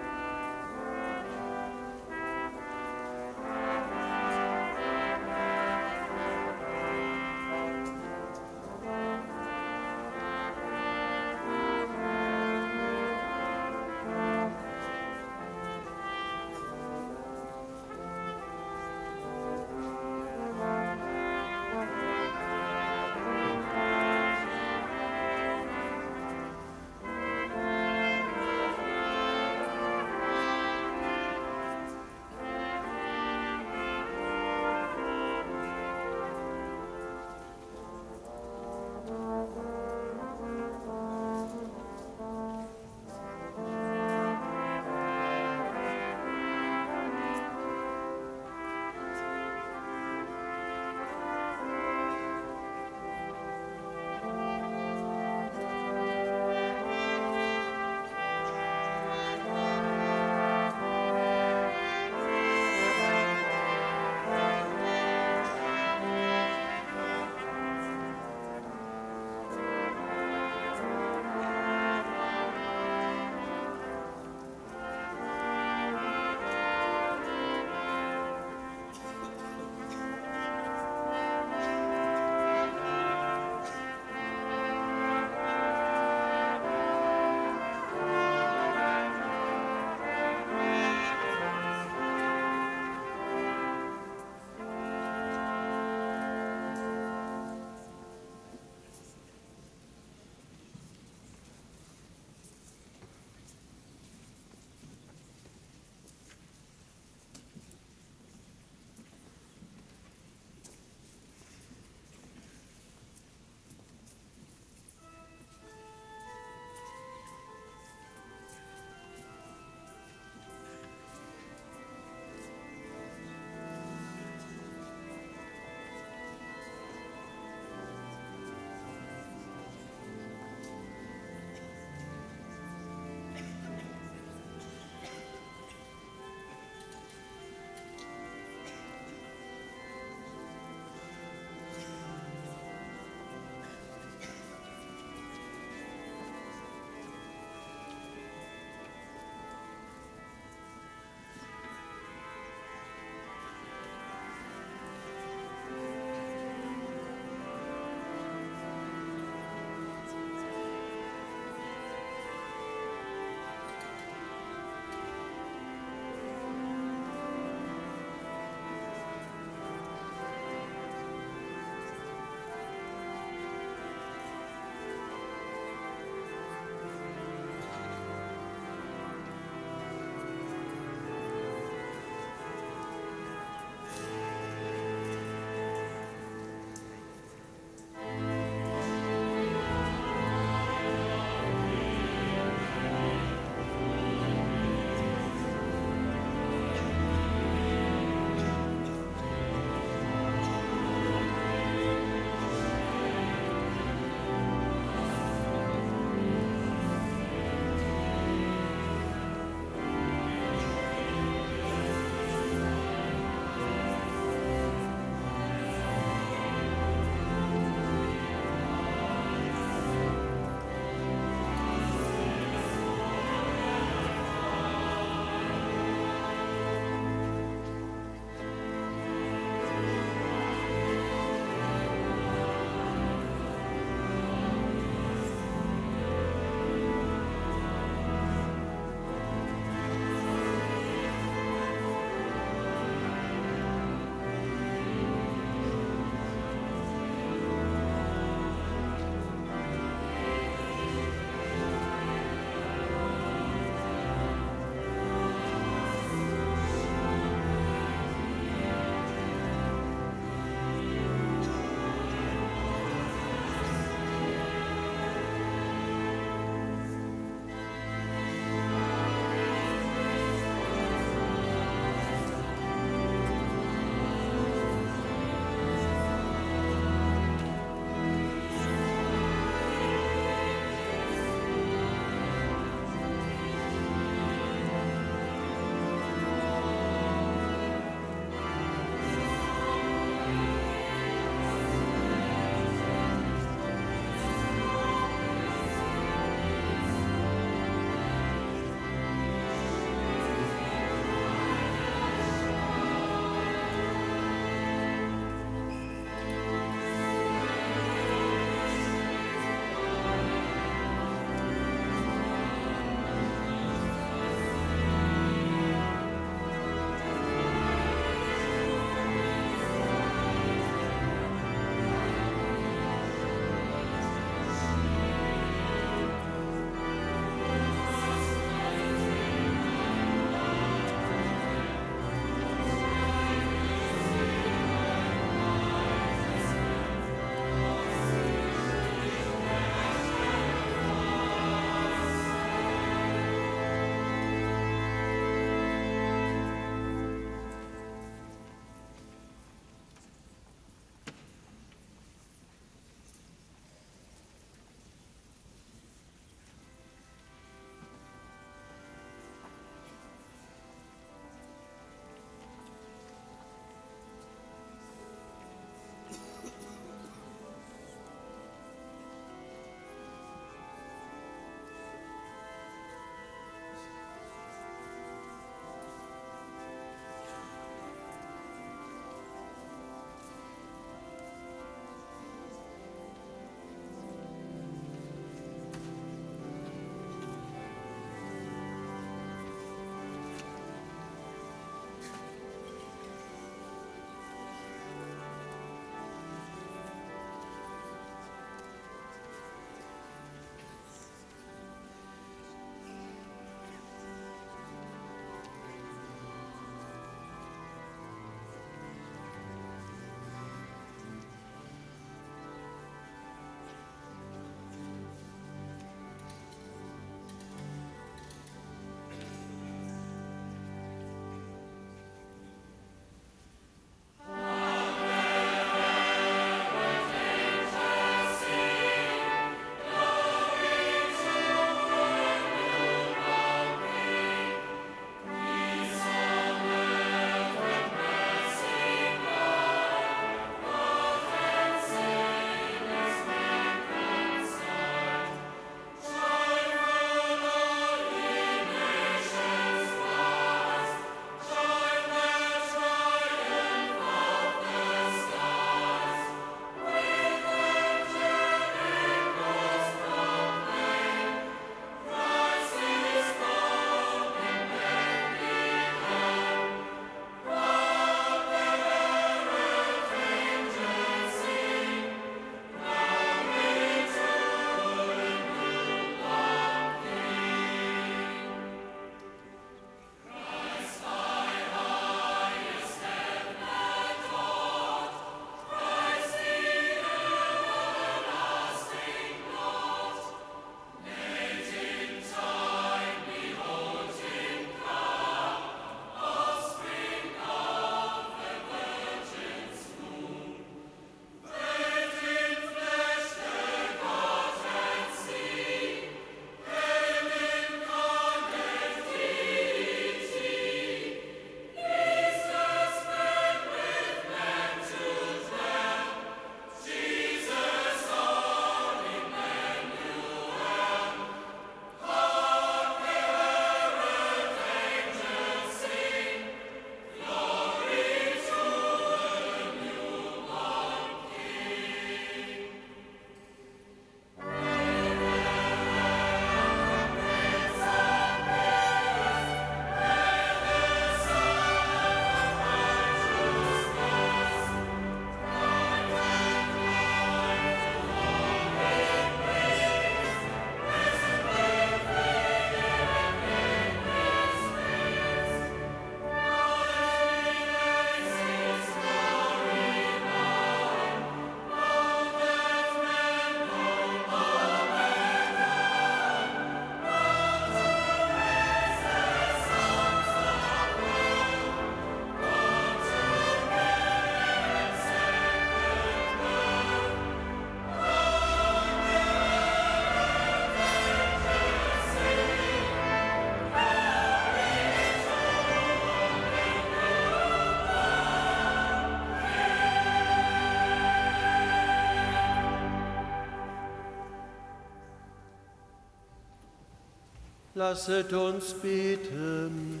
Lasset uns beten.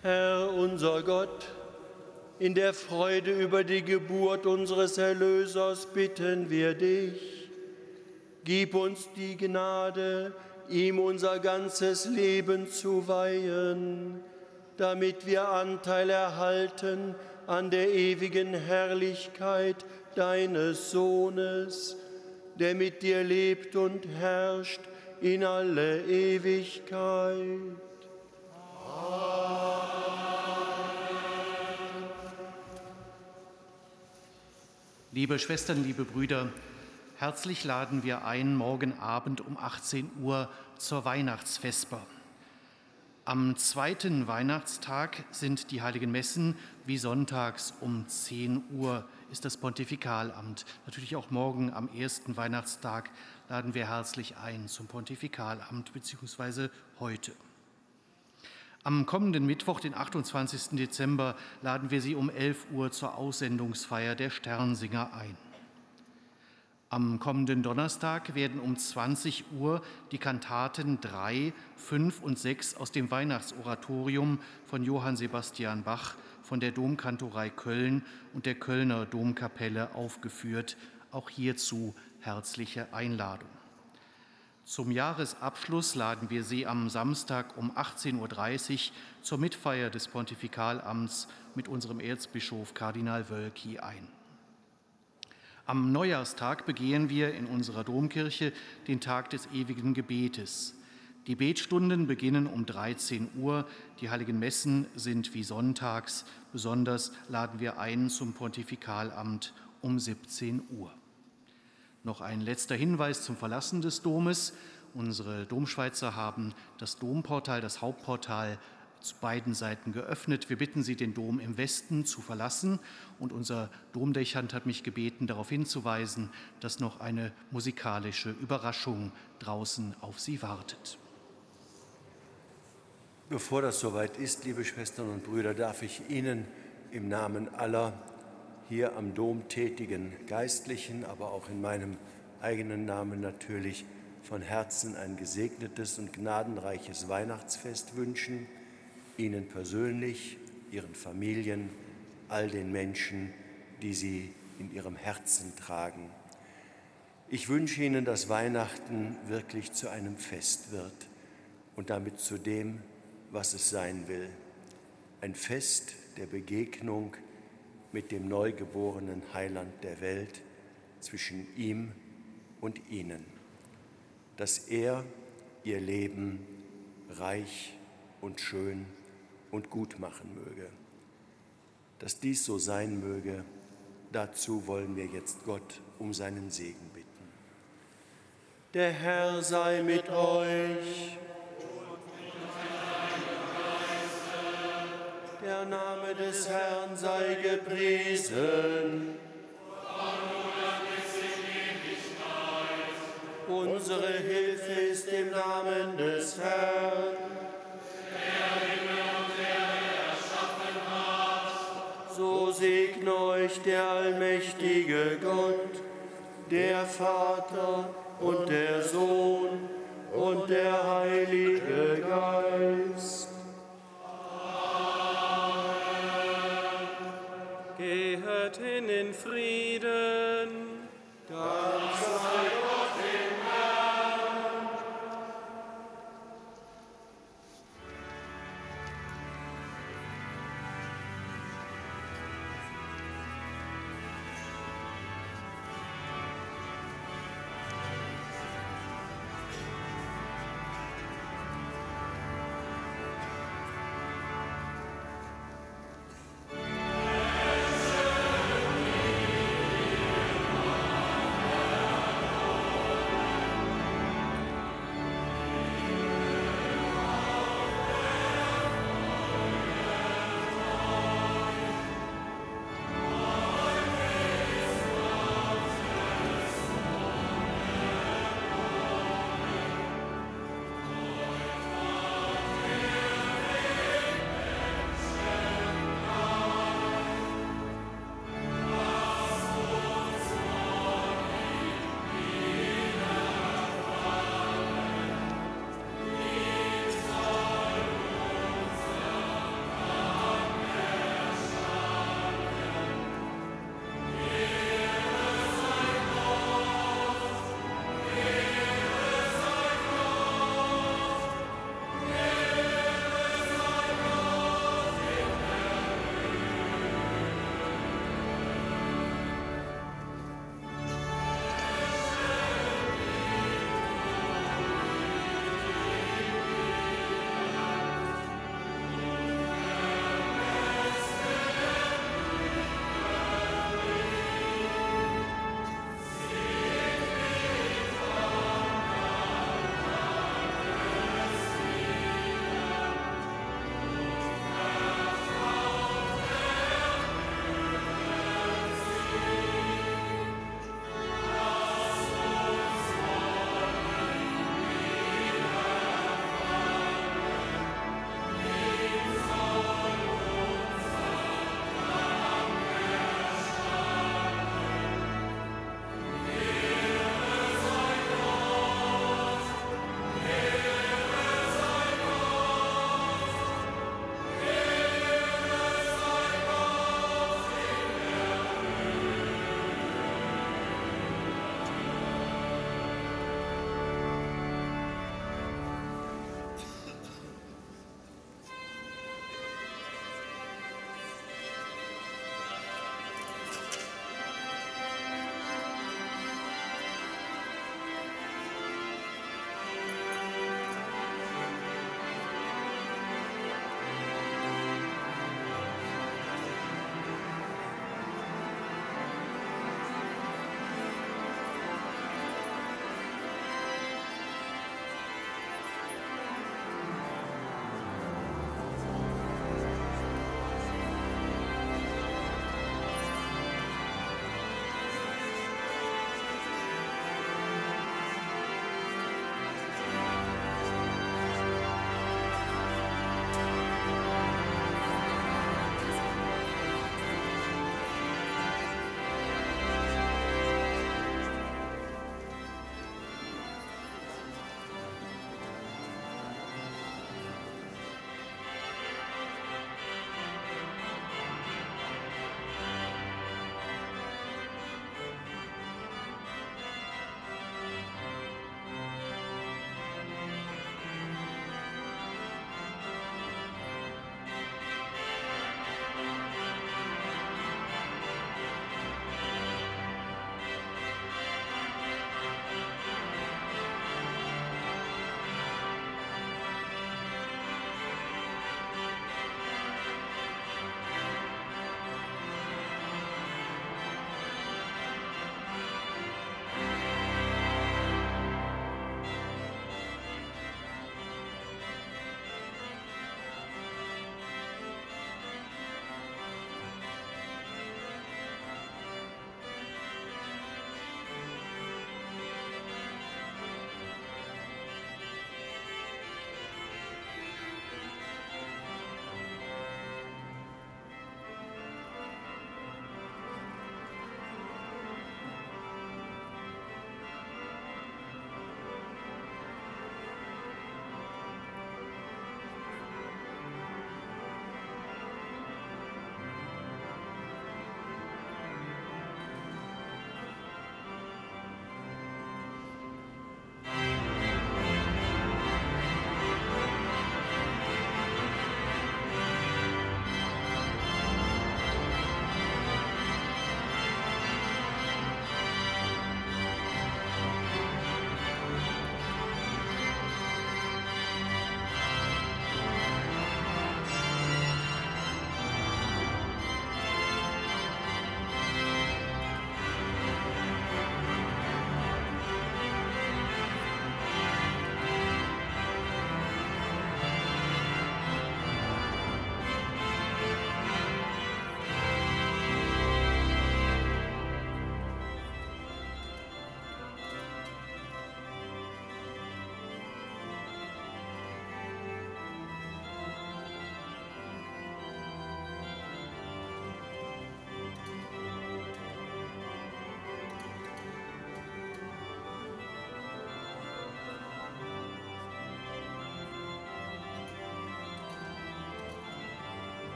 Herr unser Gott, in der Freude über die Geburt unseres Erlösers bitten wir dich. Gib uns die Gnade, ihm unser ganzes Leben zu weihen, damit wir Anteil erhalten an der ewigen Herrlichkeit deines Sohnes, der mit dir lebt und herrscht in alle Ewigkeit. Liebe Schwestern, liebe Brüder, herzlich laden wir ein, morgen Abend um 18 Uhr zur Weihnachtsvesper. Am zweiten Weihnachtstag sind die heiligen Messen, wie sonntags um 10 Uhr ist das Pontifikalamt. Natürlich auch morgen am ersten Weihnachtstag laden wir herzlich ein zum Pontifikalamt, beziehungsweise heute. Am kommenden Mittwoch, den 28. Dezember, laden wir Sie um 11 Uhr zur Aussendungsfeier der Sternsinger ein. Am kommenden Donnerstag werden um 20 Uhr die Kantaten 3, 5 und 6 aus dem Weihnachtsoratorium von Johann Sebastian Bach von der Domkantorei Köln und der Kölner Domkapelle aufgeführt. Auch hierzu herzliche Einladung. Zum Jahresabschluss laden wir Sie am Samstag um 18.30 Uhr zur Mitfeier des Pontifikalamts mit unserem Erzbischof Kardinal Wölki ein. Am Neujahrstag begehen wir in unserer Domkirche den Tag des ewigen Gebetes. Die Betstunden beginnen um 13 Uhr, die heiligen Messen sind wie sonntags, besonders laden wir ein zum Pontifikalamt um 17 Uhr. Noch ein letzter Hinweis zum Verlassen des Domes. Unsere Domschweizer haben das Domportal, das Hauptportal zu beiden Seiten geöffnet. Wir bitten Sie, den Dom im Westen zu verlassen. Und unser Domdechant hat mich gebeten, darauf hinzuweisen, dass noch eine musikalische Überraschung draußen auf Sie wartet. Bevor das soweit ist, liebe Schwestern und Brüder, darf ich Ihnen im Namen aller hier am Dom tätigen Geistlichen, aber auch in meinem eigenen Namen natürlich von Herzen ein gesegnetes und gnadenreiches Weihnachtsfest wünschen, Ihnen persönlich, Ihren Familien, all den Menschen, die Sie in Ihrem Herzen tragen. Ich wünsche Ihnen, dass Weihnachten wirklich zu einem Fest wird und damit zu dem, was es sein will. Ein Fest der Begegnung, mit dem neugeborenen Heiland der Welt zwischen ihm und ihnen, dass er ihr Leben reich und schön und gut machen möge. Dass dies so sein möge, dazu wollen wir jetzt Gott um seinen Segen bitten. Der Herr sei mit euch. Der Name des Herrn sei gepriesen. Unsere Hilfe ist im Namen des Herrn. So segne euch der allmächtige Gott, der Vater und der Sohn und der Heilige Geist. In Frieden.